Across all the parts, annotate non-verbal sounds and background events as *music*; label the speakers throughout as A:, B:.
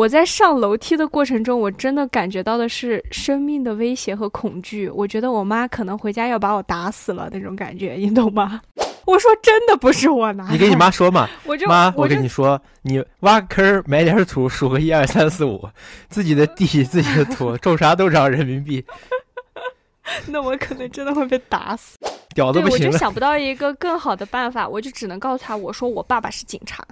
A: 我在上楼梯的过程中，我真的感觉到的是生命的威胁和恐惧。我觉得我妈可能回家要把我打死了那种感觉，你懂吗？*laughs* 我说真的不是我拿的，
B: 你跟你妈说嘛，
A: 我就
B: 妈，
A: 我
B: 跟你说，你挖个坑儿埋点土，数个一二三四五，自己的地自己的土，种啥都长人民币，*laughs*
A: 那我可能真的会被打死。
B: 屌的
A: 对，我就。想不到一个更好的办法，我就只能告诉他，我说我爸爸是警察，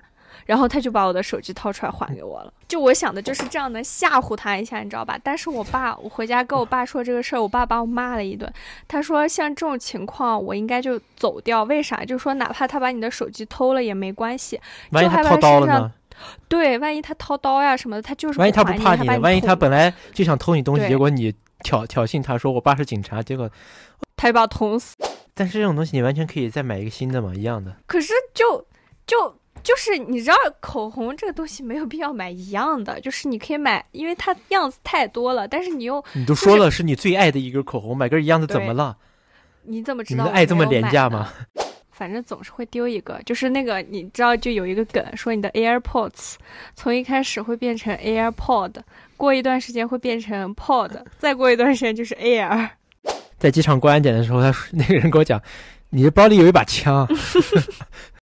A: 然后他就把我的手机掏出来还给我了。就我想的就是这样能吓唬他一下，你知道吧？但是我爸，我回家跟我爸说这个事儿，我爸把我骂了一顿。他说像这种情况，我应该就走掉，为啥？就说哪怕他把你的手机偷了也没关系。
B: 万一他
A: 就害怕
B: 掏刀了
A: 身上
B: 呢？
A: 对，万一他掏刀呀什么的，他就是
B: 万一他不怕你万一他本来就想偷你东西，结果你挑挑衅他说我爸是警察，结果，
A: 他就把我捅死。
B: 但是这种东西你完全可以再买一个新的嘛，一样的。
A: 可是就就就是你知道，口红这个东西没有必要买一样的，就是你可以买，因为它样子太多了，但是你又
B: 你都说了是你最爱的一根口红，买根一样的怎么了？
A: 你怎么知道
B: 你的爱这么廉价吗？
A: 反正总是会丢一个，就是那个你知道，就有一个梗说你的 AirPods 从一开始会变成 AirPod，过一段时间会变成 Pod，*laughs* 再过一段时间就是 Air。
B: 在机场过安检的时候，他说那个人跟我讲，你的包里有一把枪。*laughs*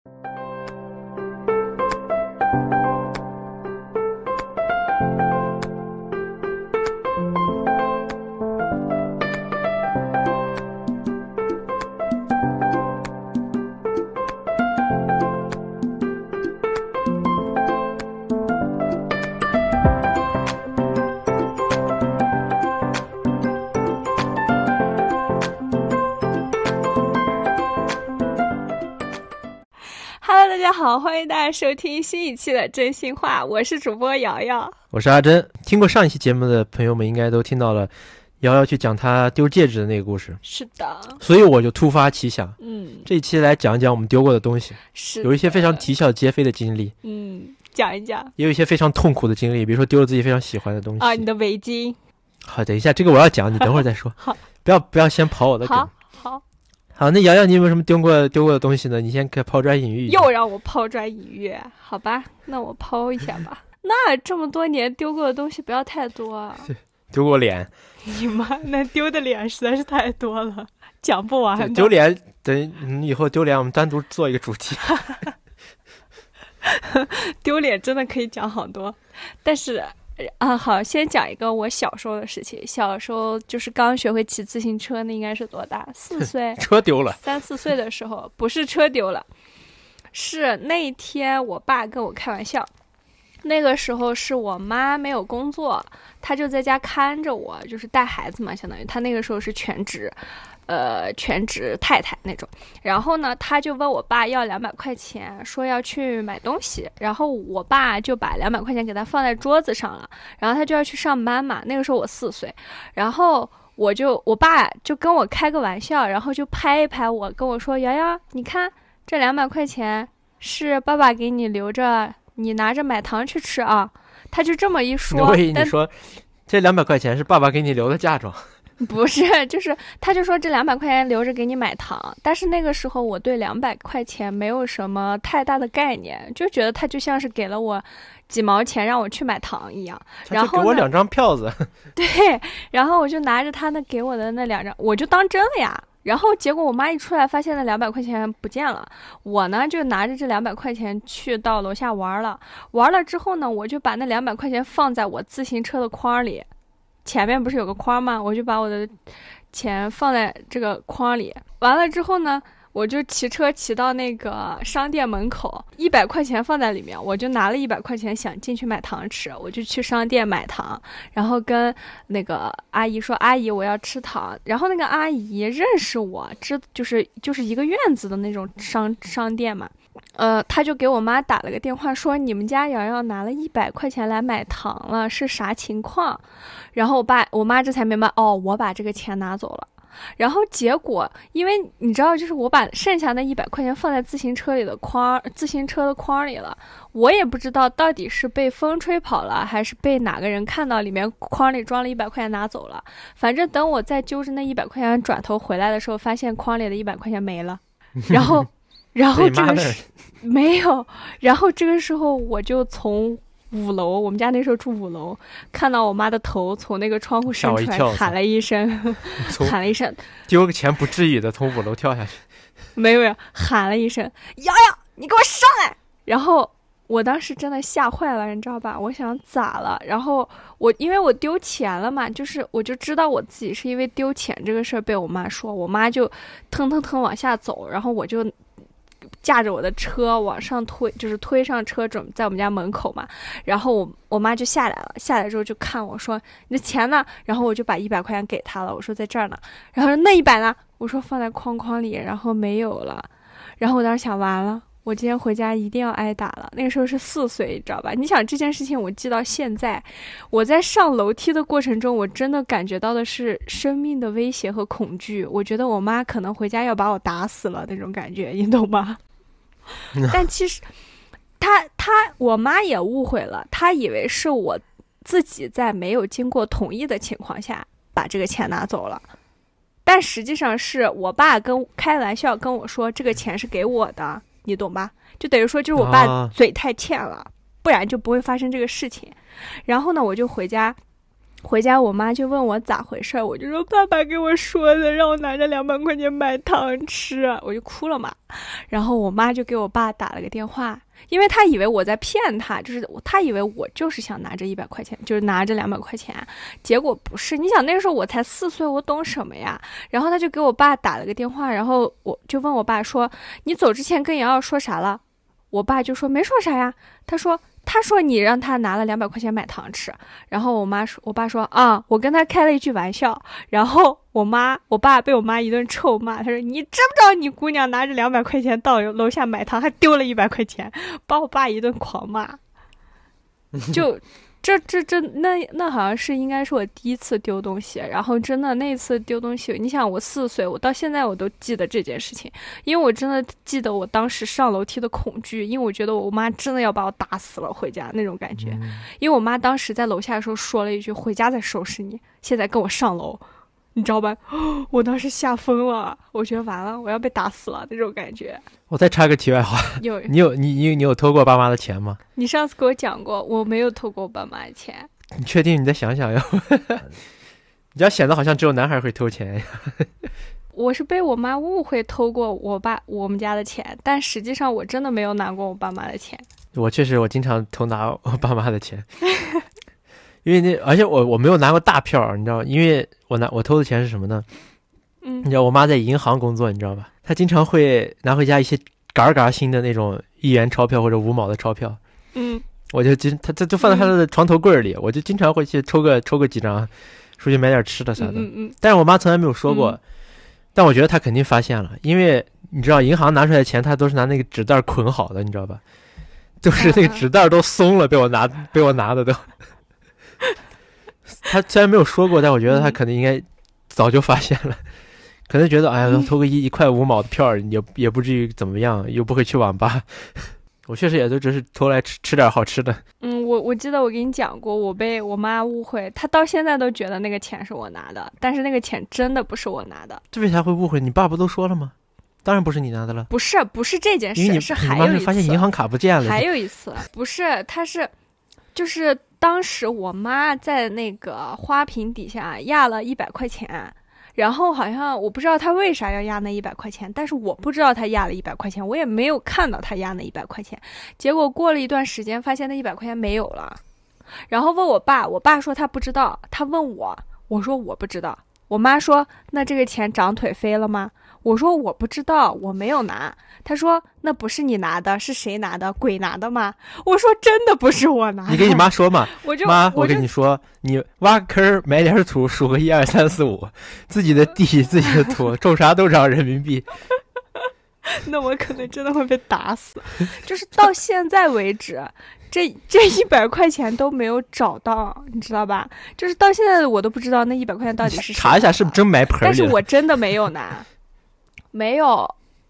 A: 好，欢迎大家收听新一期的真心话，我是主播瑶瑶。
B: 我是阿珍。听过上一期节目的朋友们应该都听到了瑶瑶去讲她丢戒指的那个故事，
A: 是的，
B: 所以我就突发奇想，
A: 嗯，
B: 这一期来讲一讲我们丢过的东西，
A: 是
B: 有一些非常啼笑皆非的经历，
A: 嗯，讲一讲
B: 也有一些非常痛苦的经历，比如说丢了自己非常喜欢的东西。
A: 啊，你的围巾，
B: 好，等一下，这个我要讲，你等会儿再说。*laughs*
A: 好，
B: 不要不要先跑我的梗
A: 好。好，
B: 好，那瑶瑶，你有没有什么丢过丢过的东西呢？你先可以抛砖引玉。
A: 又让我抛砖引玉，好吧，那我抛一下吧。*laughs* 那这么多年丢过的东西不要太多啊！
B: 丢过脸，
A: 你妈，那丢的脸实在是太多了，讲不完。
B: 丢脸，等你以后丢脸我们单独做一个主题。*laughs*
A: 丢脸真的可以讲好多，但是啊，好，先讲一个我小时候的事情。小时候就是刚学会骑自行车，那应该是多大？四岁、*laughs*
B: 车丢了，
A: 三四岁的时候，不是车丢了，是那一天我爸跟我开玩笑。那个时候是我妈没有工作，她就在家看着我，就是带孩子嘛，相当于她那个时候是全职，呃，全职太太那种。然后呢，他就问我爸要两百块钱，说要去买东西。然后我爸就把两百块钱给他放在桌子上了，然后他就要去上班嘛。那个时候我四岁，然后我就我爸就跟我开个玩笑，然后就拍一拍我，跟我说：“瑶瑶，你看这两百块钱是爸爸给你留着，你拿着买糖去吃啊。”他就这么一说
B: 我以，你说这两百块钱是爸爸给你留的嫁妆。*laughs*
A: 不是，就是他就说这两百块钱留着给你买糖，但是那个时候我对两百块钱没有什么太大的概念，就觉得他就像是给了我几毛钱让我去买糖一样。然后
B: 给我两张票子，*laughs*
A: 对，然后我就拿着他那给我的那两张，我就当真了呀。然后结果我妈一出来，发现那两百块钱不见了。我呢就拿着这两百块钱去到楼下玩了。玩了之后呢，我就把那两百块钱放在我自行车的筐里，前面不是有个筐吗？我就把我的钱放在这个筐里。完了之后呢，我就骑车骑到那个商店门口，一百块钱放在里面，我就拿了一百块钱想进去买糖吃，我就去商店买糖，然后跟那个阿姨说：“阿姨，我要吃糖。”然后那个阿姨认识我，知就是就是一个院子的那种商商店嘛。呃，他就给我妈打了个电话，说你们家瑶瑶拿了一百块钱来买糖了，是啥情况？然后我爸我妈这才明白，哦，我把这个钱拿走了。然后结果，因为你知道，就是我把剩下那一百块钱放在自行车里的筐，自行车的筐里了。我也不知道到底是被风吹跑了，还是被哪个人看到里面筐里装了一百块钱拿走了。反正等我再揪着那一百块钱转头回来的时候，发现筐里的一百块钱没了。*laughs* 然后，然后这个是 *laughs* 没有，然后这个时候我就从五楼，我们家那时候住五楼，看到我妈的头从那个窗户伸出来，喊了一声，*laughs* 喊了一声，
B: 丢个钱不至于的，从五楼跳下去，
A: 没有没有，喊了一声，瑶瑶，你给我上来，然后。我当时真的吓坏了，你知道吧？我想咋了？然后我因为我丢钱了嘛，就是我就知道我自己是因为丢钱这个事儿被我妈说，我妈就腾腾腾往下走，然后我就驾着我的车往上推，就是推上车准在我们家门口嘛。然后我我妈就下来了，下来之后就看我说你的钱呢？然后我就把一百块钱给她了，我说在这儿呢。然后那一百呢？我说放在框框里，然后没有了。然后我当时想完了。我今天回家一定要挨打了。那个时候是四岁，你知道吧？你想这件事情，我记到现在。我在上楼梯的过程中，我真的感觉到的是生命的威胁和恐惧。我觉得我妈可能回家要把我打死了那种感觉，你懂吗？*laughs* 但其实，他他我妈也误会了，她以为是我自己在没有经过同意的情况下把这个钱拿走了。但实际上是我爸跟开玩笑跟我说，这个钱是给我的。你懂吧？就等于说，就是我爸嘴太欠了，不然就不会发生这个事情。然后呢，我就回家，回家我妈就问我咋回事，我就说爸爸给我说的，让我拿着两百块钱买糖吃，我就哭了嘛。然后我妈就给我爸打了个电话。因为他以为我在骗他，就是他以为我就是想拿着一百块钱，就是拿着两百块钱，结果不是。你想那个时候我才四岁，我懂什么呀？然后他就给我爸打了个电话，然后我就问我爸说：“你走之前跟瑶瑶说啥了？”我爸就说：“没说啥呀。”他说。他说你让他拿了两百块钱买糖吃，然后我妈说，我爸说啊，我跟他开了一句玩笑，然后我妈我爸被我妈一顿臭骂，他说你知不知道你姑娘拿着两百块钱到楼下买糖，还丢了一百块钱，把我爸一顿狂骂，*laughs* 就。这这这那那好像是应该是我第一次丢东西，然后真的那次丢东西，你想我四岁，我到现在我都记得这件事情，因为我真的记得我当时上楼梯的恐惧，因为我觉得我妈真的要把我打死了回家那种感觉，因为我妈当时在楼下的时候说了一句“回家再收拾你”，现在跟我上楼。你知道吧？我当时吓疯了，我觉得完了，我要被打死了那种感觉。
B: 我再插个题外话，*laughs*
A: 有
B: 你有你你你有偷过爸妈的钱吗？
A: 你上次给我讲过，我没有偷过我爸妈的钱。
B: 你确定？你再想想要，*laughs* 你要显得好像只有男孩会偷钱呀。
A: 我是被我妈误会偷过我爸我们家的钱，但实际上我真的没有拿过我爸妈的钱。
B: 我确实，我经常偷拿我爸妈的钱。*laughs* 因为那，而且我我没有拿过大票，你知道因为我拿我偷的钱是什么呢？
A: 嗯，
B: 你知道我妈在银行工作，你知道吧？她经常会拿回家一些嘎嘎新的那种一元钞票或者五毛的钞票。
A: 嗯，
B: 我就经她她就放在她的床头柜里，我就经常会去抽个抽个几张，出去买点吃的啥的。
A: 嗯嗯。
B: 但是我妈从来没有说过，但我觉得她肯定发现了，因为你知道银行拿出来的钱，她都是拿那个纸袋捆好的，你知道吧？就是那个纸袋都松了，被我拿被我拿的都。他虽然没有说过，但我觉得他可能应该早就发现了，可能觉得哎呀，投个一一块五毛的票也也不至于怎么样，又不会去网吧。*laughs* 我确实也都只是偷来吃吃点好吃的。
A: 嗯，我我记得我给你讲过，我被我妈误会，她到现在都觉得那个钱是我拿的，但是那个钱真的不是我拿的。
B: 这为啥会误会？你爸不都说了吗？当然不是你拿的了。
A: 不是，不是这件事，是还有一次
B: 发现银行卡不见了。
A: 还有一次，不是，他是，就是。当时我妈在那个花瓶底下压了一百块钱，然后好像我不知道她为啥要压那一百块钱，但是我不知道她压了一百块钱，我也没有看到她压那一百块钱。结果过了一段时间，发现那一百块钱没有了，然后问我爸，我爸说他不知道，他问我，我说我不知道。我妈说那这个钱长腿飞了吗？我说我不知道，我没有拿。他说那不是你拿的，是谁拿的？鬼拿的吗？我说真的不是我拿。
B: 你跟你妈说嘛，*laughs*
A: 我就
B: 妈，
A: 我
B: 跟你说，你挖个坑，埋点土，数个一二三四五，自己的地，自己的土，种啥都长人民币。*laughs*
A: 那我可能真的会被打死。就是到现在为止，这这一百块钱都没有找到，你知道吧？就是到现在我都不知道那一百块钱到底是
B: 查一下是不是真埋盆里。
A: 但是我真的没有拿。没有，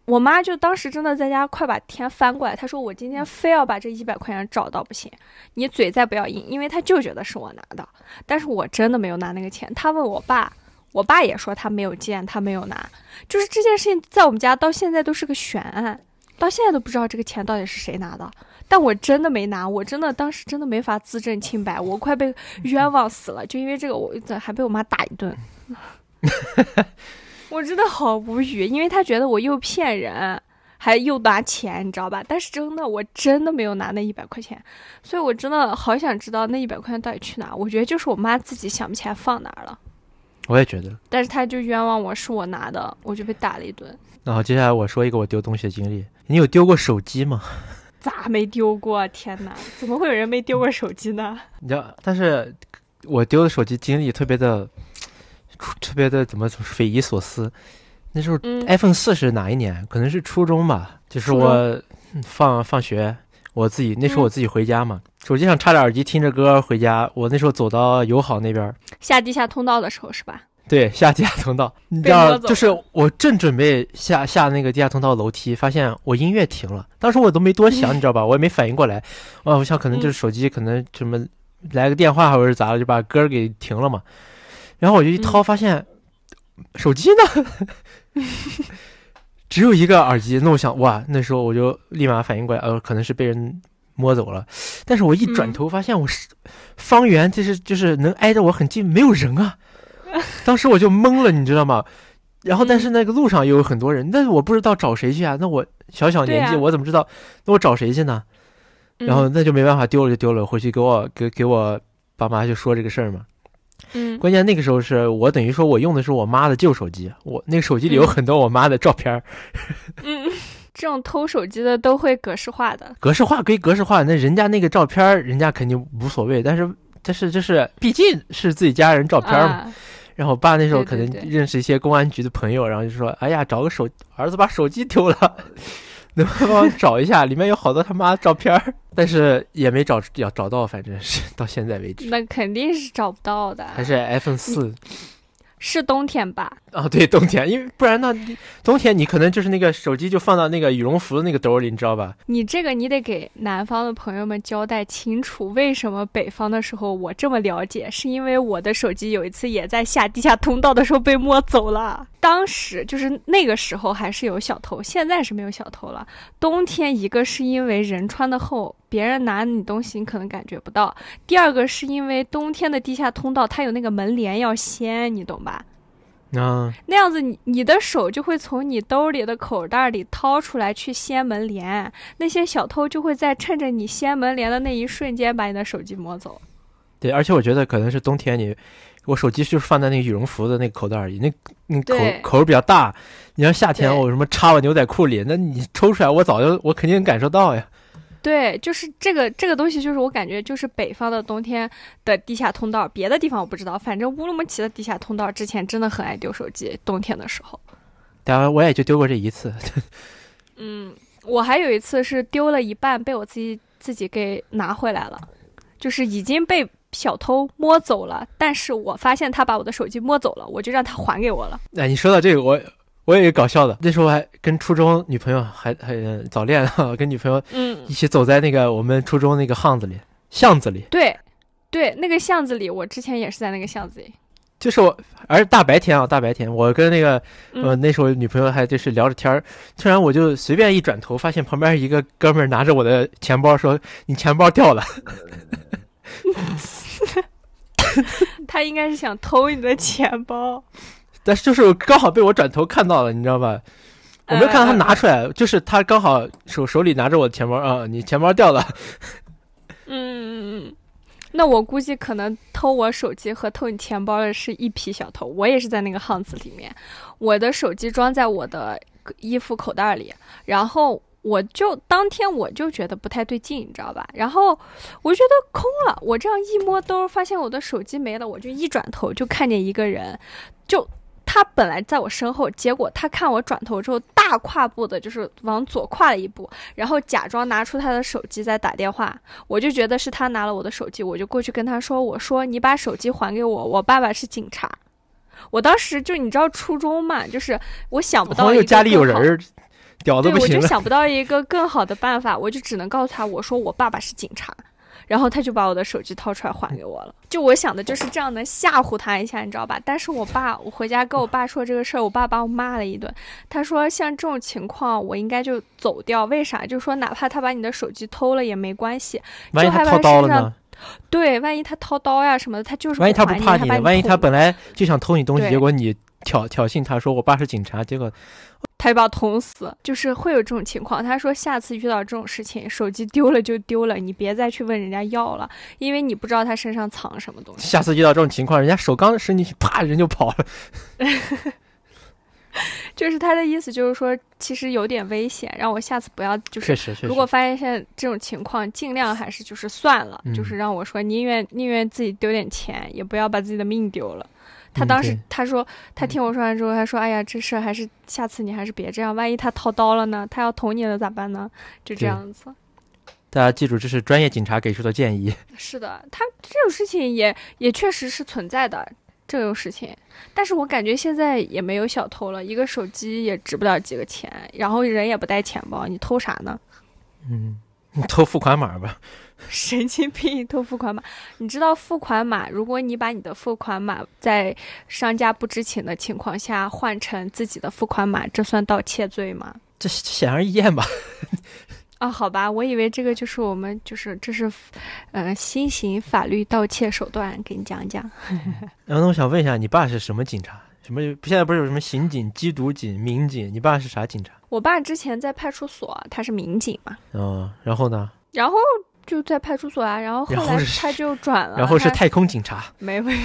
A: 我妈就当时真的在家，快把天翻过来。她说：“我今天非要把这一百块钱找到不行，你嘴再不要硬。”因为她就觉得是我拿的，但是我真的没有拿那个钱。她问我爸，我爸也说他没有见，他没有拿。就是这件事情在我们家到现在都是个悬案。到现在都不知道这个钱到底是谁拿的。但我真的没拿，我真的当时真的没法自证清白，我快被冤枉死了，就因为这个，我还被我妈打一顿。*laughs* 我真的好无语，因为他觉得我又骗人，还又拿钱，你知道吧？但是真的，我真的没有拿那一百块钱，所以我真的好想知道那一百块钱到底去哪。我觉得就是我妈自己想不起来放哪儿了。
B: 我也觉得，
A: 但是他就冤枉我是我拿的，我就被打了一顿。
B: 然后接下来我说一个我丢东西的经历，你有丢过手机吗？*laughs*
A: 咋没丢过？天哪，怎么会有人没丢过手机呢？
B: 你知道，但是我丢的手机经历特别的，特别的怎么匪夷所思。那时候 iPhone 四是哪一年？可能是初中吧。就是我放放学，我自己那时候我自己回家嘛，手机上插着耳机听着歌回家。我那时候走到友好那边，
A: 下地下通道的时候是吧？
B: 对，下地下通道，你知道，就是我正准备下下那个地下通道楼梯，发现我音乐停了。当时我都没多想，你知道吧？我也没反应过来。啊，我想可能就是手机可能什么来个电话或者是咋了，就把歌给停了嘛。然后我就一掏，发现手机呢，*laughs* 只有一个耳机。那我想，哇，那时候我就立马反应过来，呃，可能是被人摸走了。但是我一转头，发现我是方圆，就是就是能挨着我很近，没有人啊。*laughs* 当时我就懵了，你知道吗？然后，但是那个路上又有很多人，那我不知道找谁去啊？那我小小年纪，我怎么知道？那我找谁去呢？然后那就没办法，丢了就丢了，回去给我给给我爸妈就说这个事儿嘛。
A: 嗯，
B: 关键那个时候是我等于说我用的是我妈的旧手机，我那个手机里有很多我妈的照片。*laughs*
A: 嗯，这种偷手机的都会格式化的，
B: 格式化归格式化，那人家那个照片，人家肯定无所谓，但是但是就是毕竟是自己家人照片嘛。然后我爸那时候可能认识一些公安局的朋友，然后就说：“哎呀，找个手儿子把手机丢了，能不能帮我找一下？里面有好多他妈的照片儿，*laughs* 但是也没找要找到，反正是到现在为止。
A: 那肯定是找不到的。
B: 还是 iPhone 四。”
A: 是冬天吧？
B: 哦，对，冬天，因为不然呢，冬天你可能就是那个手机就放到那个羽绒服的那个兜里，你知道吧？
A: 你这个你得给南方的朋友们交代清楚，为什么北方的时候我这么了解？是因为我的手机有一次也在下地下通道的时候被摸走了。当时就是那个时候还是有小偷，现在是没有小偷了。冬天一个是因为人穿的厚，别人拿你东西你可能感觉不到；第二个是因为冬天的地下通道它有那个门帘要掀，你懂吧？
B: 啊，
A: 那样子你你的手就会从你兜里的口袋里掏出来去掀门帘，那些小偷就会在趁着你掀门帘的那一瞬间把你的手机摸走。
B: 对，而且我觉得可能是冬天你。我手机就是放在那个羽绒服的那个口袋里，那那口口比较大。你像夏天我什么插我牛仔裤里，那你抽出来，我早就我肯定感受到呀。
A: 对，就是这个这个东西，就是我感觉就是北方的冬天的地下通道，别的地方我不知道，反正乌鲁木齐的地下通道之前真的很爱丢手机，冬天的时候。
B: 当然，我也就丢过这一次。*laughs*
A: 嗯，我还有一次是丢了一半，被我自己自己给拿回来了，就是已经被。小偷摸走了，但是我发现他把我的手机摸走了，我就让他还给我了。
B: 哎，你说到这个，我我也搞笑的，那时候还跟初中女朋友还还早恋啊，跟女朋友嗯一起走在那个我们初中那个巷子里巷子里。
A: 对，对，那个巷子里，我之前也是在那个巷子里。
B: 就是我，而大白天啊，大白天，我跟那个呃那时候女朋友还就是聊着天儿，突然我就随便一转头，发现旁边一个哥们儿拿着我的钱包说：“你钱包掉了。*laughs* ”
A: 他应该是想偷你的钱包，
B: 但是就是刚好被我转头看到了，你知道吧？我没有看到他拿出来，就是他刚好手手里拿着我的钱包啊，你钱包掉了。*laughs*
A: 嗯嗯嗯，那我估计可能偷我手机和偷你钱包的是一批小偷，我也是在那个巷子里面，我的手机装在我的衣服口袋里，然后。我就当天我就觉得不太对劲，你知道吧？然后我觉得空了，我这样一摸兜，发现我的手机没了，我就一转头就看见一个人，就他本来在我身后，结果他看我转头之后，大跨步的就是往左跨了一步，然后假装拿出他的手机在打电话，我就觉得是他拿了我的手机，我就过去跟他说：“我说你把手机还给我，我爸爸是警察。”我当时就你知道初中嘛，就是我想不到
B: 家里有人。
A: 对，我就想不到一个更好的办法，我就只能告诉他，我说我爸爸是警察。然后他就把我的手机掏出来还给我了。就我想的就是这样能吓唬他一下，你知道吧？但是我爸，我回家跟我爸说这个事儿，我爸把我骂了一顿。他说像这种情况，我应该就走掉。为啥？就说哪怕他把你的手机偷了也没关系。
B: 万一他掏刀了呢？
A: 对，万一他掏刀呀什么的，他就是
B: 万一他不怕
A: 你，
B: 万一他本来就想偷你东西，结果你挑挑衅他说我爸是警察，结果。
A: 他就把我捅死，就是会有这种情况。他说下次遇到这种事情，手机丢了就丢了，你别再去问人家要了，因为你不知道他身上藏什么东西。
B: 下次遇到这种情况，人家手刚伸进去，啪，人就跑了。*laughs*
A: 就是他的意思，就是说其实有点危险，让我下次不要。就是，
B: 确实，确实。
A: 如果发现现这种情况，尽量还是就是算了，就是让我说宁愿宁愿自己丢点钱，也不要把自己的命丢了。他当时他说，他听我说完之后，他说：“哎呀，这事还是下次你还是别这样，万一他掏刀了呢？他要捅你了咋办呢？”就这样子。
B: 大家记住，这是专业警察给出的建议。*laughs*
A: 是的，他这种事情也也确实是存在的这种事情，但是我感觉现在也没有小偷了，一个手机也值不了几个钱，然后人也不带钱包，你偷啥呢？
B: 嗯，你偷付款码吧。
A: 神经病偷付款码，*laughs* 你知道付款码？如果你把你的付款码在商家不知情的情况下换成自己的付款码，这算盗窃罪吗？
B: 这显而易见吧？
A: 啊，*laughs* 好吧，我以为这个就是我们就是这是，呃，新型法律盗窃手段，给你讲讲。*laughs*
B: 然后我想问一下，你爸是什么警察？什么？现在不是有什么刑警、缉毒警、民警？你爸是啥警察？
A: 我爸之前在派出所，他是民警嘛。
B: 哦，然后呢？
A: 然后。就在派出所啊，然后后来他就转了，*laughs*
B: 然后是太空警察，*laughs*
A: 没没，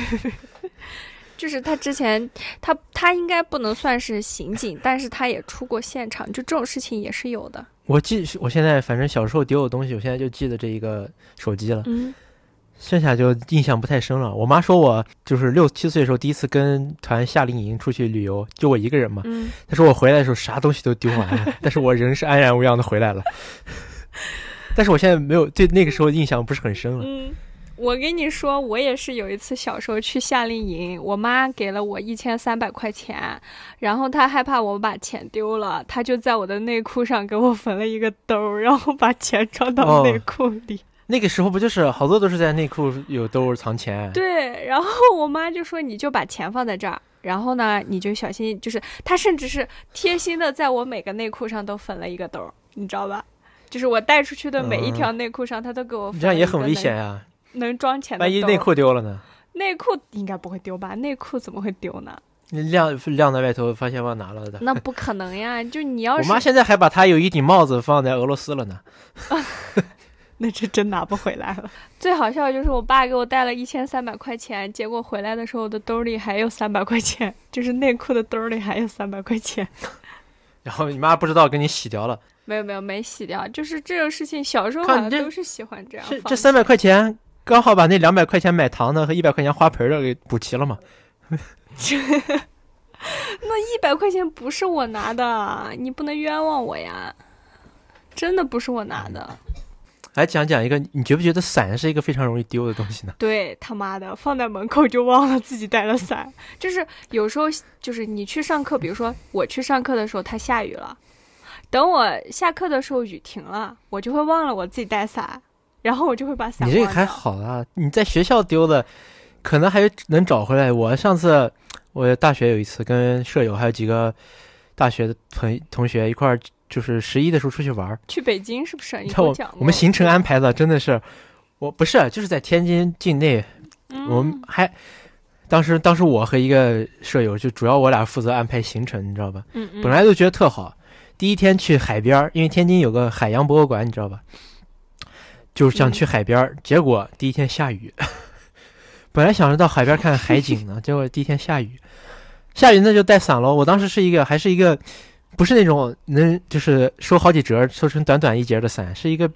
A: *laughs* 就是他之前他他应该不能算是刑警，但是他也出过现场，就这种事情也是有的。
B: 我记，我现在反正小时候丢的东西，我现在就记得这一个手机了，
A: 嗯，
B: 剩下就印象不太深了。我妈说我就是六七岁的时候第一次跟团夏令营出去旅游，就我一个人嘛，
A: 嗯，
B: 她说我回来的时候啥东西都丢完了，但是我人是安然无恙的回来了。但是我现在没有对那个时候印象不是很深了。
A: 嗯，我跟你说，我也是有一次小时候去夏令营，我妈给了我一千三百块钱，然后她害怕我把钱丢了，她就在我的内裤上给我缝了一个兜，然后把钱装到内裤里。
B: 那个时候不就是好多都是在内裤有兜藏钱？
A: 对，然后我妈就说你就把钱放在这儿，然后呢你就小心，就是她甚至是贴心的在我每个内裤上都缝了一个兜，你知道吧？就是我带出去的每一条内裤上，他都给我。
B: 这样也很危险呀！
A: 能装钱的。
B: 万一内裤丢了呢？
A: 内裤应该不会丢吧？内裤怎么会丢呢？
B: 你晾晾在外头，发现忘拿了的。
A: 那不可能呀！就你要
B: 是。我妈现在还把她有一顶帽子放在俄罗斯了呢。*laughs*
A: 那这真拿不回来了。最好笑的就是我爸给我带了一千三百块钱，结果回来的时候我的兜里还有三百块钱，就是内裤的兜里还有三百块钱。
B: 然后你妈不知道给你洗掉了。
A: 没有没有没洗掉，就是这种事情，小时候好像都是喜欢这样。
B: 这三百块钱刚好把那两百块钱买糖的和一百块钱花盆的给补齐了嘛？*laughs*
A: 那一百块钱不是我拿的，你不能冤枉我呀！真的不是我拿的。
B: 来讲讲一个，你觉不觉得伞是一个非常容易丢的东西呢？
A: 对他妈的，放在门口就忘了自己带了伞。*laughs* 就是有时候，就是你去上课，比如说我去上课的时候，它下雨了。等我下课的时候，雨停了，我就会忘了我自己带伞，然后我就会把伞。
B: 你这个还好啊，你在学校丢的，可能还能找回来。我上次我大学有一次跟舍友还有几个大学的同同学一块儿，就是十一的时候出去玩，
A: 去北京是不是？
B: 你看我我们行程安排的真的是，我不是就是在天津境内，我们还当时当时我和一个舍友就主要我俩负责安排行程，你知道吧？
A: 嗯嗯。
B: 本来都觉得特好。第一天去海边儿，因为天津有个海洋博物馆，你知道吧？就是想去海边儿，结果第一天下雨。*laughs* 本来想着到海边看海景呢，*laughs* 结果第一天下雨，下雨那就带伞喽。我当时是一个，还是一个，不是那种能就是收好几折、收成短短一截的伞，是一个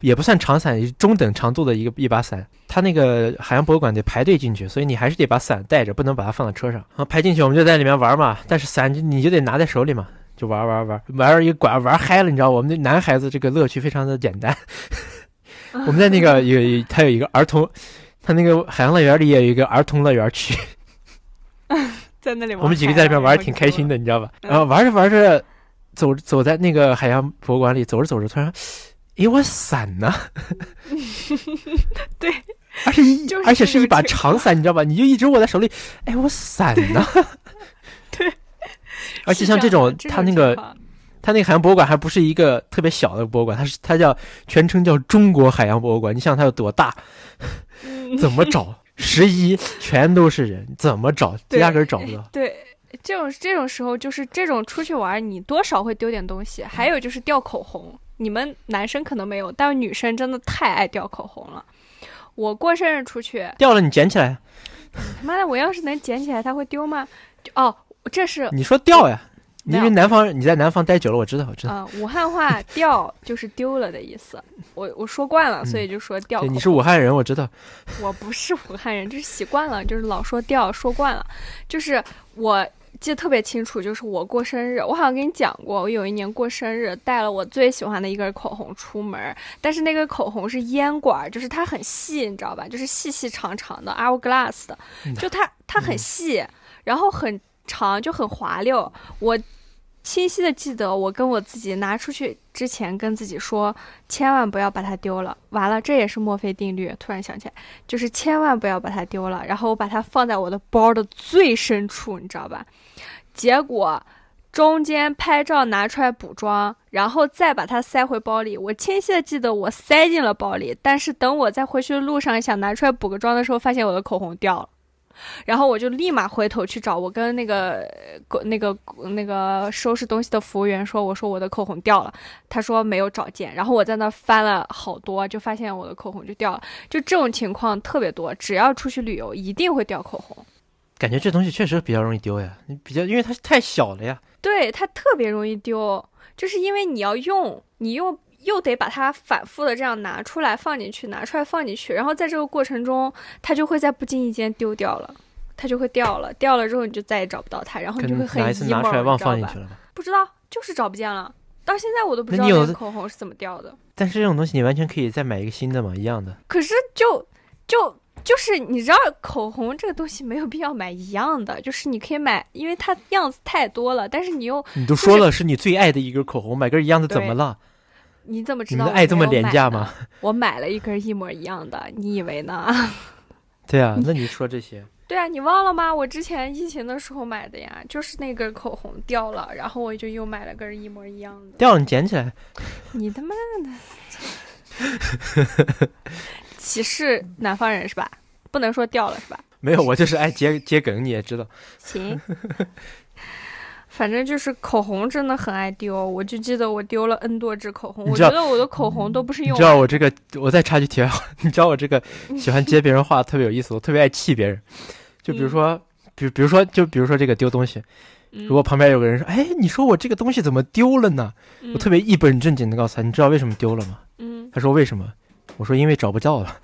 B: 也不算长伞，中等长度的一个一把伞。它那个海洋博物馆得排队进去，所以你还是得把伞带着，不能把它放在车上。然后排进去，我们就在里面玩嘛。但是伞你就得拿在手里嘛。就玩玩玩玩一管玩嗨了，你知道我们那男孩子这个乐趣非常的简单。我们在那个有他有一个儿童，他那个海洋乐园里也有一个儿童乐园区，*laughs*
A: 在那里
B: 我们几个在里边玩的挺开心的，你知道吧？然后玩着玩着，走走在那个海洋博物馆里，走着走着，突然，哎，我伞呢？*laughs*
A: 对，
B: 而且一
A: 就是
B: 而且是一把长伞，你知道吧？你就一直握在手里，*laughs* 哎，我伞呢？*laughs*
A: 对，
B: 而且像这种，它那个它那个海洋博物馆还不是一个特别小的博物馆，它是它叫全称叫中国海洋博物馆。你想它有多大？
A: 嗯
B: 怎么找？十一全都是人，怎么找？压根儿找不到。
A: 对，这种这种时候就是这种出去玩儿，你多少会丢点东西。还有就是掉口红，你们男生可能没有，但是女生真的太爱掉口红了。我过生日出去，
B: 掉了你捡起来，
A: 妈的，我要是能捡起来，它会丢吗？哦，这是
B: 你说掉呀？你因为南方你在南方待久了，我知道，我知道。
A: 啊、武汉话“掉”就是丢了的意思。我我说惯了，所以就说掉。
B: 你是武汉人，我知道。
A: 我不是武汉人，就是习惯了，就是老说掉，说惯了。就是我记得特别清楚，就是我过生日，我好像跟你讲过，我有一年过生日带了我最喜欢的一根口红出门，但是那个口红是烟管，就是它很细，你知道吧？就是细细长长的 hourglass 的，就它它很细，然后很长，就很滑溜。我清晰的记得，我跟我自己拿出去之前跟自己说，千万不要把它丢了。完了，这也是墨菲定律。突然想起来，就是千万不要把它丢了。然后我把它放在我的包的最深处，你知道吧？结果中间拍照拿出来补妆，然后再把它塞回包里。我清晰的记得我塞进了包里，但是等我在回去的路上想拿出来补个妆的时候，发现我的口红掉了。然后我就立马回头去找我跟那个呃那个那个收拾东西的服务员说，我说我的口红掉了，他说没有找见。然后我在那翻了好多，就发现我的口红就掉了。就这种情况特别多，只要出去旅游一定会掉口红。
B: 感觉这东西确实比较容易丢呀，你比较因为它太小了呀。
A: 对，它特别容易丢，就是因为你要用，你又又得把它反复的这样拿出来放进去，拿出来放进去，然后在这个过程中，它就会在不经意间丢掉了，它就会掉了，掉了之后你就再也找不到它，然后你就会很
B: 能哪一次
A: emo，
B: 拿出来忘放进去了吧？
A: 不知道，就是找不见了，到现在我都不知道
B: 那你有的
A: 那个口红是怎么掉的。
B: 但是这种东西你完全可以再买一个新的嘛，一样的。
A: 可是就就就是你知道，口红这个东西没有必要买一样的，就是你可以买，因为它样子太多了，但是你又
B: 你都说了是你最爱的一根口红，买根一样的怎么了？
A: 你怎么知道你
B: 的爱这么廉价吗？*laughs*
A: 我买了一根一模一样的，你以为呢？*laughs*
B: 对啊，*laughs* 那你说这些，
A: 对啊，你忘了吗？我之前疫情的时候买的呀，就是那根口红掉了，然后我就又买了根一模一样的。
B: 掉了你捡起来，
A: 你他妈的歧视南方人是吧？不能说掉了是吧？
B: 没有，我就是爱接接梗，你也知道。
A: 行，反正就是口红真的很爱丢，我就记得我丢了 N 多支口红，我觉得我的口红都不是用你
B: 知道我这个，我再插句题外话，你知道我这个喜欢接别人话特别有意思，我特别爱气别人。就比如说，比比如说，就比如说这个丢东西，
A: 嗯
B: 如果旁边有个人说：“哎，你说我这个东西怎么丢了呢？”我特别一本正经的告诉他：“你知道为什么丢了吗
A: 嗯？”，
B: 他说：“为什么？”我说：“因为找不到了。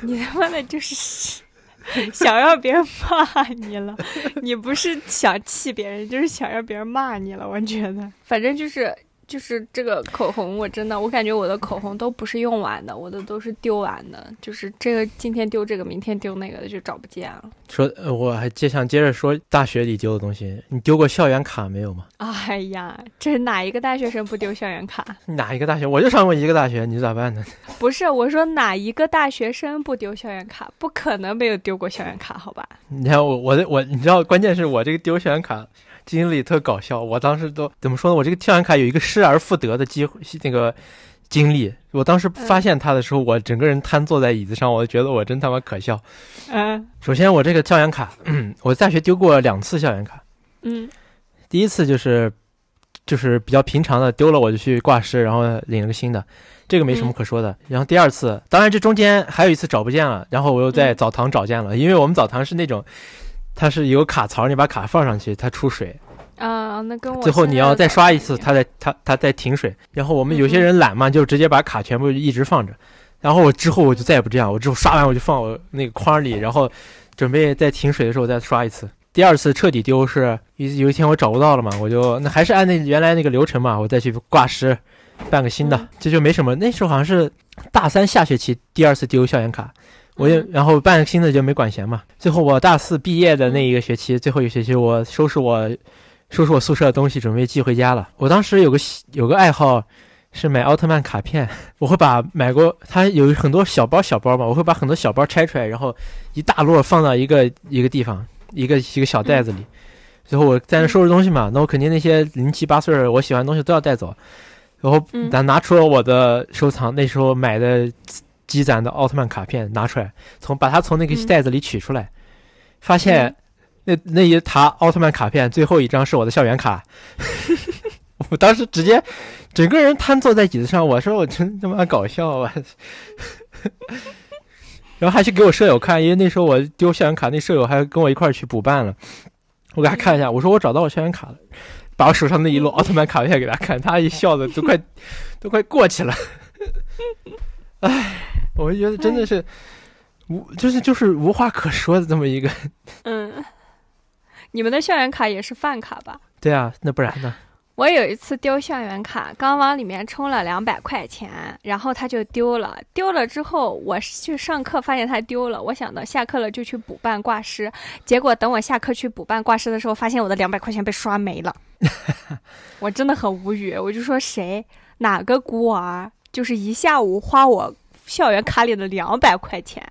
A: 你他妈的就是 *laughs* 想让别人骂你了，你不是想气别人，就是想让别人骂你了。我觉得，反正就是就是这个口红，我真的我感觉我的口红都不是用完的，我的都是丢完的，就是这个今天丢这个，明天丢那个的，就找不见了。”
B: 说：“呃，我还接想接着说大学里丢的东西，你丢过校园卡没有吗？*laughs*
A: 哎呀，这是哪一个大学生不丢校园卡？*laughs*
B: 哪一个大学？我就上过一个大学，你咋办呢？*laughs*
A: 不是，我说哪一个大学生不丢校园卡？不可能没有丢过校园卡，好吧？
B: 你看我我的我，你知道，关键是我这个丢校园卡经历特搞笑。我当时都怎么说呢？我这个校园卡有一个失而复得的机会，那个经历。我当时发现它的时候，我整个人瘫坐在椅子上，我觉得我真他妈可笑。
A: 嗯
B: 首先，我这个校园卡，我大学丢过两次校园卡。
A: 嗯
B: 第一次就是就是比较平常的丢了，我就去挂失，然后领了个新的，这个没什么可说的。然后第二次，当然这中间还有一次找不见了，然后我又在
A: 嗯
B: 澡堂找见了，因为我们澡堂是那种，它是有卡槽，你把卡放上去，它出水，
A: 啊，那跟我
B: 最后你要再刷一次，它再它它再停水。然后我们有
A: 嗯
B: 些人懒嘛，就直接把卡全部一直放着。然后我之后我就再也不这样，我之后刷完我就放我那个框里，然后准备在停水的时候再刷一次。第二次彻底丢是有有一天我找不到了嘛，我就那还是按那原来那个流程嘛，我再去挂失，办个新的，
A: 嗯
B: 这就没什么。那时候好像是大三下学期第二次丢校园卡，我也
A: 嗯
B: 然后办个新的就没管闲嘛。最后我大四毕业的那一个学期，最后一个学期我收拾我收拾我宿舍的东西，准备寄回家了。我当时有个喜有个爱好，是买奥特曼卡片。我会把买过它有很多小包小包嘛，我会把很多小包拆出来，然后一大摞放到一个一个地方，一个一个小袋子里。最后我在那收拾东西嘛，那我肯定那些零七八碎我喜欢的东西都要带走。然后拿拿出了我的收藏，那时候买的积攒的奥特曼卡片拿出来，从把它从那个袋子里取出来，发现那那一沓奥特曼卡片最后一张是我的校园卡。*laughs* 我当时直接整个人瘫坐在椅子上，我说我真他妈搞笑啊！*laughs* 然后还去给我舍友看，因为那时候我丢校园卡，那舍友还跟我一块儿去补办了。我给他看一下，我说我找到我校园卡了，把我手上那一摞奥特曼卡片给他看，他一笑的都快都快过去了。哎，我就觉得真的是无，就是就是无话可说的这么一个。
A: 嗯，你们的校园卡也是饭卡吧？
B: 对啊，那不然呢？
A: 我有一次丢校园卡，刚往里面充了两百块钱，然后它就丢了。丢了之后，我去上课发现它丢了，我想到下课了就去补办挂失。结果等我下课去补办挂失的时候，发现我的两百块钱被刷没了。*laughs* 我真的很无语，我就说谁哪个孤儿，就是一下午花我。校园卡里的两百块钱，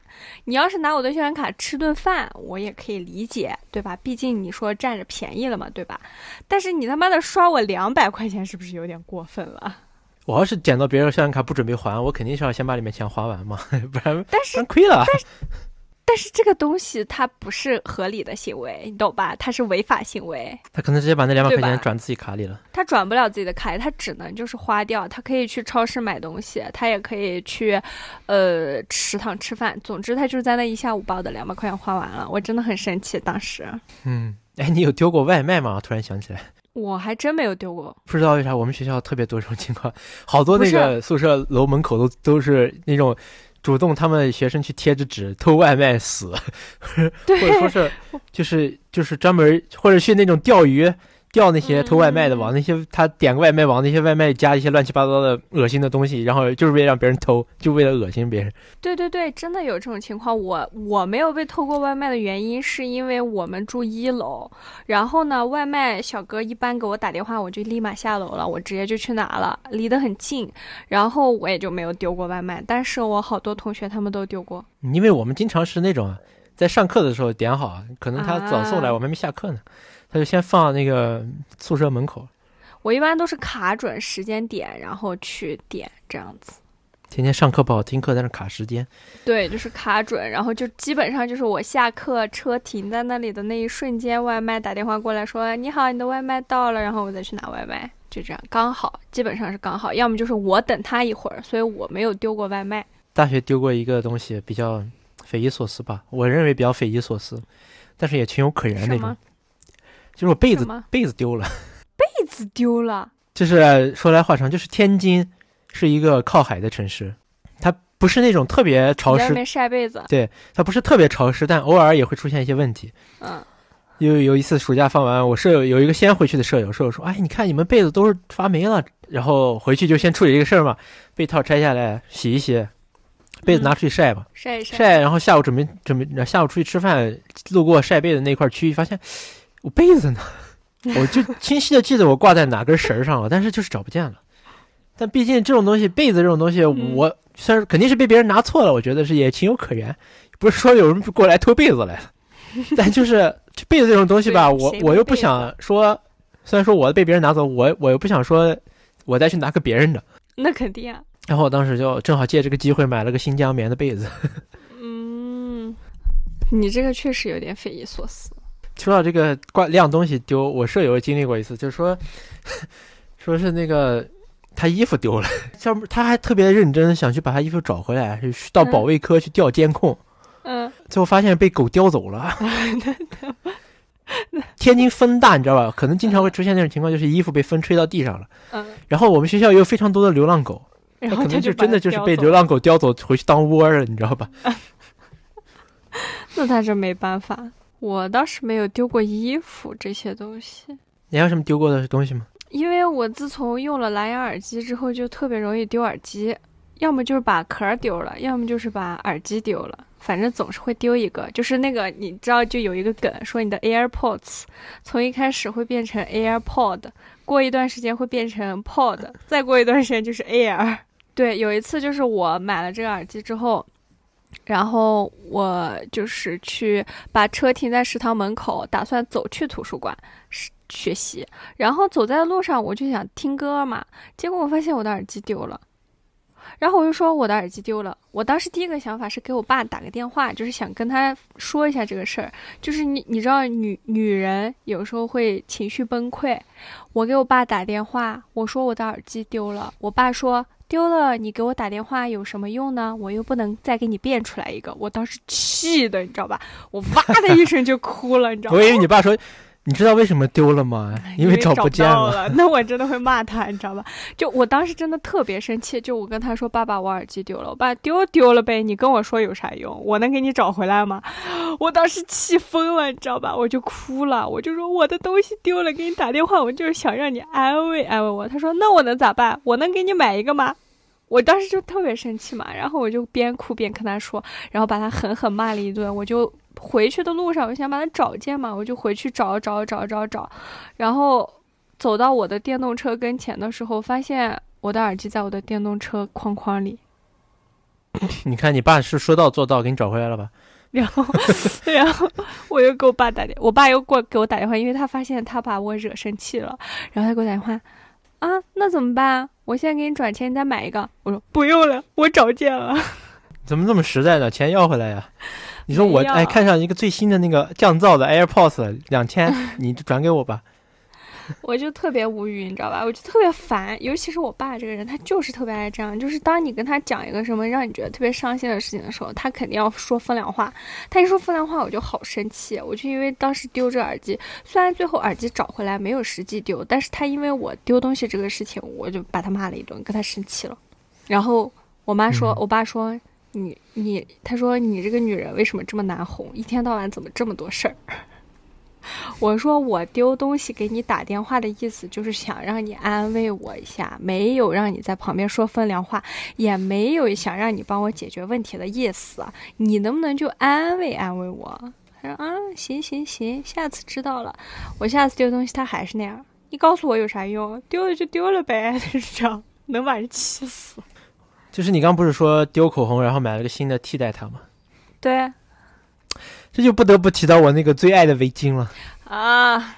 A: 你要是拿我的校园卡吃顿饭，我也可以理解，对吧？毕竟你说占着便宜了嘛，对吧？但是你他妈的刷我两百块钱，是不是有点过分了？
B: 我要是捡到别人校园卡不准备还，我肯定是要先把里面钱花完嘛，*laughs* 不然
A: 但是
B: 亏了。
A: 但是这个东西它不是合理的行为，你懂吧？它是违法行为。
B: 他可能直接把那两百块钱转自己卡里了。
A: 他转不了自己的卡里，他只能就是花掉。他可以去超市买东西，他也可以去，呃，食堂吃饭。总之，他就是在那一下午把我的两百块钱花完了。我真的很生气，当时。
B: 嗯，哎，你有丢过外卖吗？突然想起来，
A: 我还真没有丢过。
B: 不知道为啥我们学校特别多这种情况，好多那个宿舍楼门口都都是那种。主动他们学生去贴着纸偷外卖死，*laughs* 或者说是就是就是专门或者去那种钓鱼。钓那些偷外卖的，往那些他点个外卖，往那些外卖加一些乱七八糟的恶心的东西，然后就是为了让别人偷，就为了恶心别人。
A: 对对对，真的有这种情况。我我没有被偷过外卖的原因，是因为我们住一楼，然后呢，外卖小哥一般给我打电话，我就立马下楼了，我直接就去拿了，离得很近，然后我也就没有丢过外卖。但是我好多同学他们都丢过，
B: 因为我们经常是那种在上课的时候点好，可能他早送来，我们还没下课呢。他就先放那个宿舍门口，
A: 我一般都是卡准时间点，然后去点这样子。
B: 天天上课不好听课，但是卡时间。
A: 对，就是卡准，然后就基本上就是我下课车停在那里的那一瞬间，外卖打电话过来说：“你好，你的外卖到了。”然后我再去拿外卖，就这样刚好，基本上是刚好。要么就是我等他一会儿，所以我没有丢过外卖。
B: 大学丢过一个东西，比较匪夷所思吧？我认为比较匪夷所思，但是也情有可原那种。就是我被子被子丢了，
A: 被子丢了。
B: 就是说来话长，就是天津是一个靠海的城市，它不是那种特别潮湿。
A: 外晒被子。
B: 对，它不是特别潮湿，但偶尔也会出现一些问题。
A: 嗯。
B: 有有一次暑假放完，我舍友有一个先回去的舍友，舍友说：“哎，你看你们被子都是发霉了。”然后回去就先处理这个事儿嘛，被套拆下来洗一洗，被子拿出去晒吧，
A: 晒一晒。
B: 晒，然后下午准备准备下午出去吃饭，路过晒被子那块区域，发现。我被子呢？*laughs* 我就清晰的记得我挂在哪根绳上了，但是就是找不见了。但毕竟这种东西，被子这种东西，我虽然肯定是被别人拿错了，我觉得是也情有可原。不是说有人过来偷被子来了，*laughs* 但就是被子这种东西吧，我我又不想说，虽然说我被别人拿走，我我又不想说，我再去拿个别人的。
A: 那肯定啊。
B: 然后我当时就正好借这个机会买了个新疆棉的被子。
A: 嗯，你这个确实有点匪夷所思。
B: 说到这个挂晾东西丢，我舍友经历过一次，就是说，*laughs* 说是那个他衣服丢了，*laughs* 像他还特别认真想去把他衣服找回来，到保卫科去调监控，
A: 嗯，
B: 最后发现被狗叼走了。*laughs* 天津风大，你知道吧？可能经常会出现那种情况，就是衣服被风吹到地上了。
A: 嗯，
B: 然后我们学校有非常多的流浪狗，
A: 然后
B: 可能就真的就是被流浪狗叼走回去当窝了，你知道吧？
A: 那他这没办法。我倒是没有丢过衣服这些东西。
B: 你还有什么丢过的东西吗？
A: 因为我自从用了蓝牙耳机之后，就特别容易丢耳机，要么就是把壳丢了，要么就是把耳机丢了，反正总是会丢一个。就是那个你知道，就有一个梗说你的 AirPods 从一开始会变成 AirPod，过一段时间会变成 Pod，再过一段时间就是 Air。对，有一次就是我买了这个耳机之后，然后我就是去把车停在食堂门口，打算走去图书馆学习。然后走在路上，我就想听歌嘛，结果我发现我的耳机丢了。然后我就说我的耳机丢了，我当时第一个想法是给我爸打个电话，就是想跟他说一下这个事儿。就是你你知道女女人有时候会情绪崩溃，我给我爸打电话，我说我的耳机丢了，我爸说丢了你给我打电话有什么用呢？我又不能再给你变出来一个。我当时气的你知道吧，我哇的一声就哭了，你知道吗？
B: 我以为你爸说。你知道为什么丢了吗？
A: 因为
B: 找
A: 不
B: 见了。
A: 那我真的会骂他，你知道吧？就我当时真的特别生气。就我跟他说：“爸爸，我耳机丢了。”我爸丢丢了呗，你跟我说有啥用？我能给你找回来吗？*gasps* 我当时气疯了，你知道吧？我就哭了，我就说我的东西丢了，给你打电话，我就是想让你安慰安慰我。他说：“那我能咋办？我能给你买一个吗？”我当时就特别生气嘛，然后我就边哭边跟他说，然后把他狠狠骂了一顿。我就。回去的路上，我想把它找见嘛，我就回去找找找找找，然后走到我的电动车跟前的时候，发现我的耳机在我的电动车框框里。*laughs*
B: 你看，你爸是说到做到，给你找回来了吧？*laughs*
A: 然后，然后我又给我爸打电，我爸又过给我打电话，因为他发现他把我惹生气了，然后他给我打电话，啊，那怎么办？我现在给你转钱，你再买一个。我说不用了，我找见了。
B: 怎么这么实在呢？钱要回来呀。你说我哎，看上一个最新的那个降噪的 AirPods，两千，*laughs* 你转给我吧。
A: 我就特别无语，你知道吧？我就特别烦，尤其是我爸这个人，他就是特别爱这样。就是当你跟他讲一个什么让你觉得特别伤心的事情的时候，他肯定要说风凉话。他一说风凉话，我就好生气。我就因为当时丢这耳机，虽然最后耳机找回来没有实际丢，但是他因为我丢东西这个事情，我就把他骂了一顿，跟他生气了。然后我妈说，我爸说。你你，他说你这个女人为什么这么难哄？一天到晚怎么这么多事儿？*laughs* 我说我丢东西给你打电话的意思就是想让你安慰我一下，没有让你在旁边说风凉话，也没有想让你帮我解决问题的意思。你能不能就安慰安慰我？他说啊，行行行，下次知道了。我下次丢东西他还是那样，你告诉我有啥用？丢了就丢了呗，是这样，能把人气死。
B: 就是你刚不是说丢口红，然后买了个新的替代它吗？
A: 对，
B: 这就不得不提到我那个最爱的围巾了
A: 啊！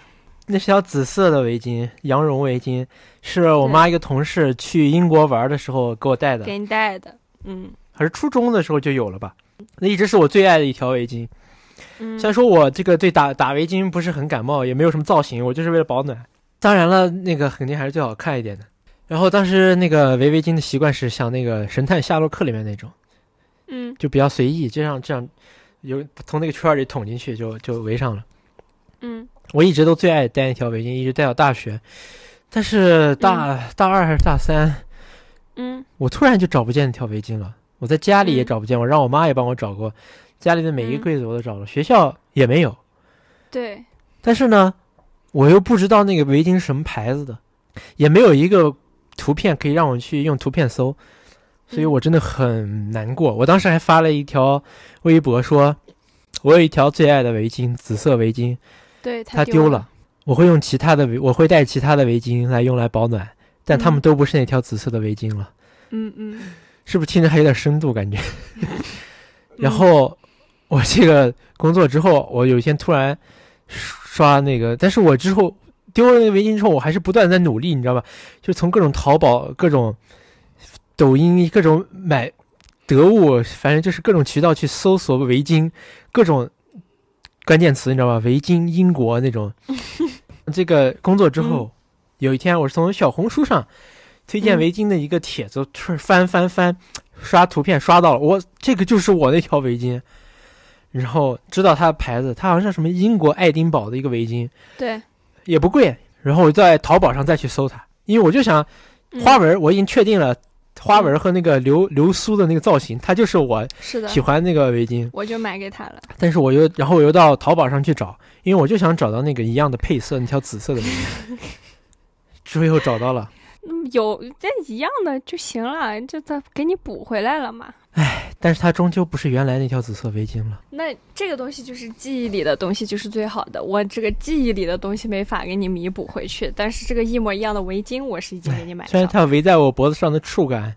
B: 那是条紫色的围巾，羊绒围巾，是我妈一个同事去英国玩的时候给我带的，
A: 给你带的，嗯，
B: 还是初中的时候就有了吧？那一直是我最爱的一条围巾。
A: 嗯，
B: 虽然说我这个对打打围巾不是很感冒，也没有什么造型，我就是为了保暖。当然了，那个肯定还是最好看一点的。然后当时那个围围巾的习惯是像那个神探夏洛克里面那种，
A: 嗯，
B: 就比较随意，就像这样，有从那个圈里捅进去就就围上了。
A: 嗯，
B: 我一直都最爱戴一条围巾，一直戴到大学，但是大大二还是大三，
A: 嗯，
B: 我突然就找不见那条围巾了。我在家里也找不见，我让我妈也帮我找过，家里的每一个柜子我都找了，学校也没有。
A: 对，
B: 但是呢，我又不知道那个围巾是什么牌子的，也没有一个。图片可以让我去用图片搜，所以我真的很难过。我当时还发了一条微博说：“我有一条最爱的围巾，紫色围巾，
A: 对
B: 它
A: 丢
B: 了。我会用其他的围，我会带其他的围巾来用来保暖，但它们都不是那条紫色的围巾了。”
A: 嗯嗯，
B: 是不是听着还有点深度感觉？*laughs* 然后我这个工作之后，我有一天突然刷那个，但是我之后。丢了那个围巾之后，我还是不断在努力，你知道吧？就从各种淘宝、各种抖音、各种买得物，反正就是各种渠道去搜索围巾，各种关键词，你知道吧？围巾、英国那种。*laughs* 这个工作之后，有一天我是从小红书上推荐围巾的一个帖子，翻翻翻，刷图片刷到了，我这个就是我那条围巾。然后知道它的牌子，它好像是什么英国爱丁堡的一个围巾。
A: 对。
B: 也不贵，然后我在淘宝上再去搜它，因为我就想花纹，我已经确定了花纹和那个流流苏的那个造型，它就是我喜欢那个围巾，
A: 我就买给他了。
B: 但是我又然后我又到淘宝上去找，因为我就想找到那个一样的配色，那条紫色的围巾，*laughs* 最后找到了，
A: 有这一样的就行了，就他给你补回来了嘛。
B: 哎，但是它终究不是原来那条紫色围巾了。
A: 那这个东西就是记忆里的东西，就是最好的。我这个记忆里的东西没法给你弥补回去，但是这个一模一样的围巾，我是已经给你买了
B: 虽然它围在我脖子上的触感，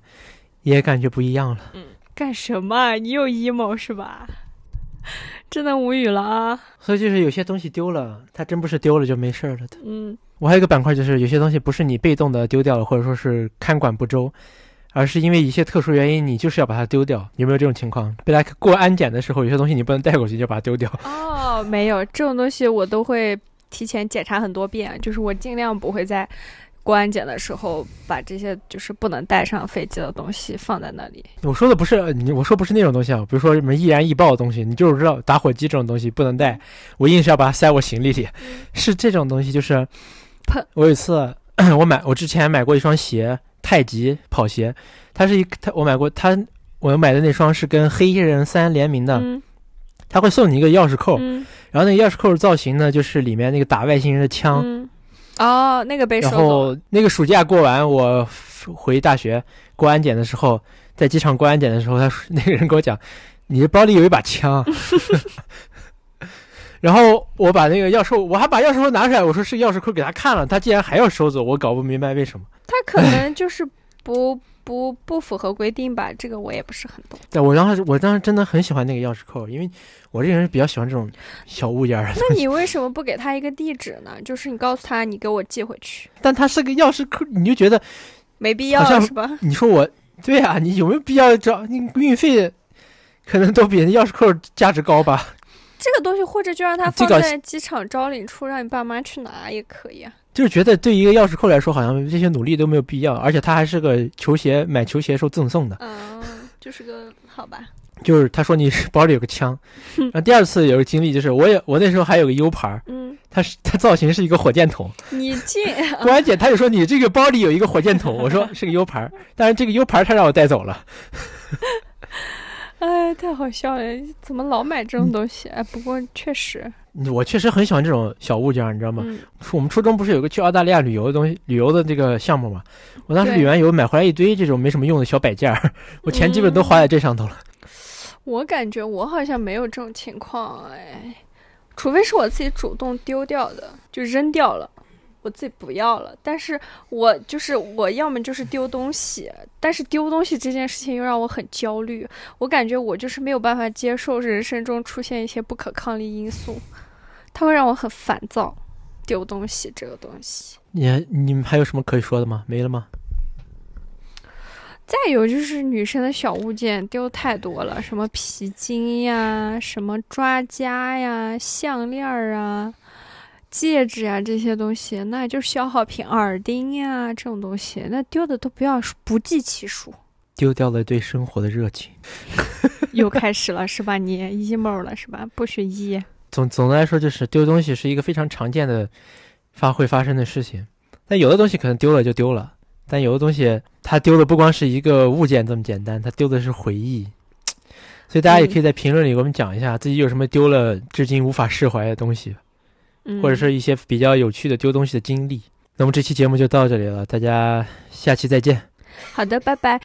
B: 也感觉不一样了。
A: 嗯干什么？你又 emo 是吧？真的无语了啊！
B: 所以就是有些东西丢了，它真不是丢了就没事了的。
A: 嗯，
B: 我还有一个板块，就是有些东西不是你被动的丢掉了，或者说是看管不周，而是因为一些特殊原因，你就是要把它丢掉。有没有这种情况？被他过安检的时候，有些东西你不能带过去，就把它丢掉。
A: 哦，没有这种东西，我都会提前检查很多遍，就是我尽量不会在过安检的时候把这些就是不能带上飞机的东西放在那里。
B: 我说的不是你，我说不是那种东西啊，比如说什么易燃易爆的东西，你就是知道打火机这种东西不能带，我硬是要把它塞我行李里。是这种东西，就是
A: 喷。
B: 我有一次，*clears throat* 我买我之前买过一双鞋，太极跑鞋，它是一它我买过它，我买的那双是跟黑衣人三联名的，
A: 嗯
B: 他会送你一个钥匙扣，
A: 嗯
B: 然后那个钥匙扣造型呢，就是里面那个打外星人的枪。
A: 嗯，哦，那个被
B: 然。后那个暑假过完，我回大学过安检的时候，在机场过安检的时候，他 *laughs* 那个人跟我讲，你的包里有一把枪。*laughs* 然后我把那个钥匙扣，我还把钥匙扣拿出来，我说是钥匙扣给他看了，他竟然还要收走，我搞不明白为什么。
A: 他可能就是不不不符合规定吧，这个我也不是很懂。
B: 对，我当时我当时真的很喜欢那个钥匙扣，因为我这个人比较喜欢这种小物件儿。
A: 那你为什么不给他一个地址呢？就是你告诉他，你给我寄回去，
B: 但他是个钥匙扣，你就觉得
A: 没必要是吧？*laughs*
B: 你说我对啊，你有没有必要找你运费？可能都比那钥匙扣价值高吧。
A: 这个东西或者就让它放在机场招领处，让你爸妈去拿也可以啊。
B: 就是觉得对一个钥匙扣来说，好像这些努力都没有必要，而且它还是个球鞋，买球鞋时候赠送的。
A: 嗯，就是个 *laughs* 好吧。
B: 就是他说你包里有个枪，*laughs* 然后第二次有个经历就是我也我那时候还有个 U 盘，
A: 嗯，
B: 它是它造型是一个火箭筒，
A: 你进
B: 过安检他就说你这个包里有一个火箭筒，我说是个 U 盘，但是这个 U 盘儿他让我带走了。*laughs*
A: 哎，太好笑了！怎么老买这种东西？哎，不过确实，
B: 我确实很喜欢这种小物件儿，你知道吗？
A: 嗯，
B: 我们初中不是有个去澳大利亚旅游的东西，旅游的这个项目嘛？我当时
A: 对
B: 旅完游买回来一堆这种没什么用的小摆件儿，我钱基本都花在这上头了。
A: 我感觉我好像没有这种情况，哎，除非是我自己主动丢掉的，就扔掉了，我自己不要了。但是我就是我要么就是丢东西，但是丢东西这件事情又让我很焦虑，我感觉我就是没有办法接受人生中出现一些不可抗力因素，它会让我很烦躁。丢东西这个东西，
B: 你你们还有什么可以说的吗？没了吗？
A: 再有就是女生的小物件丢太多了，什么皮筋呀、什么抓夹呀、项链儿啊、戒指啊这些东西，那就是消耗品，耳钉呀这种东西，那丢的都不要不计其数。
B: 丢掉了对生活的热情。*laughs*
A: 又开始了是吧？你 emo 了是吧？不许 E。
B: 总总的来说，就是丢东西是一个非常常见的发会发生的事情。但有的东西可能丢了就丢了，但有的东西它丢的不光是一个物件这么简单，它丢的是回忆。所以大家也可以在评论里给我们讲一下自己有什么丢了至今无法释怀的东西，
A: 嗯，
B: 或者是一些比较有趣的丢东西的经历。那么这期节目就到这里了，大家下期再见。
A: 好的，拜拜。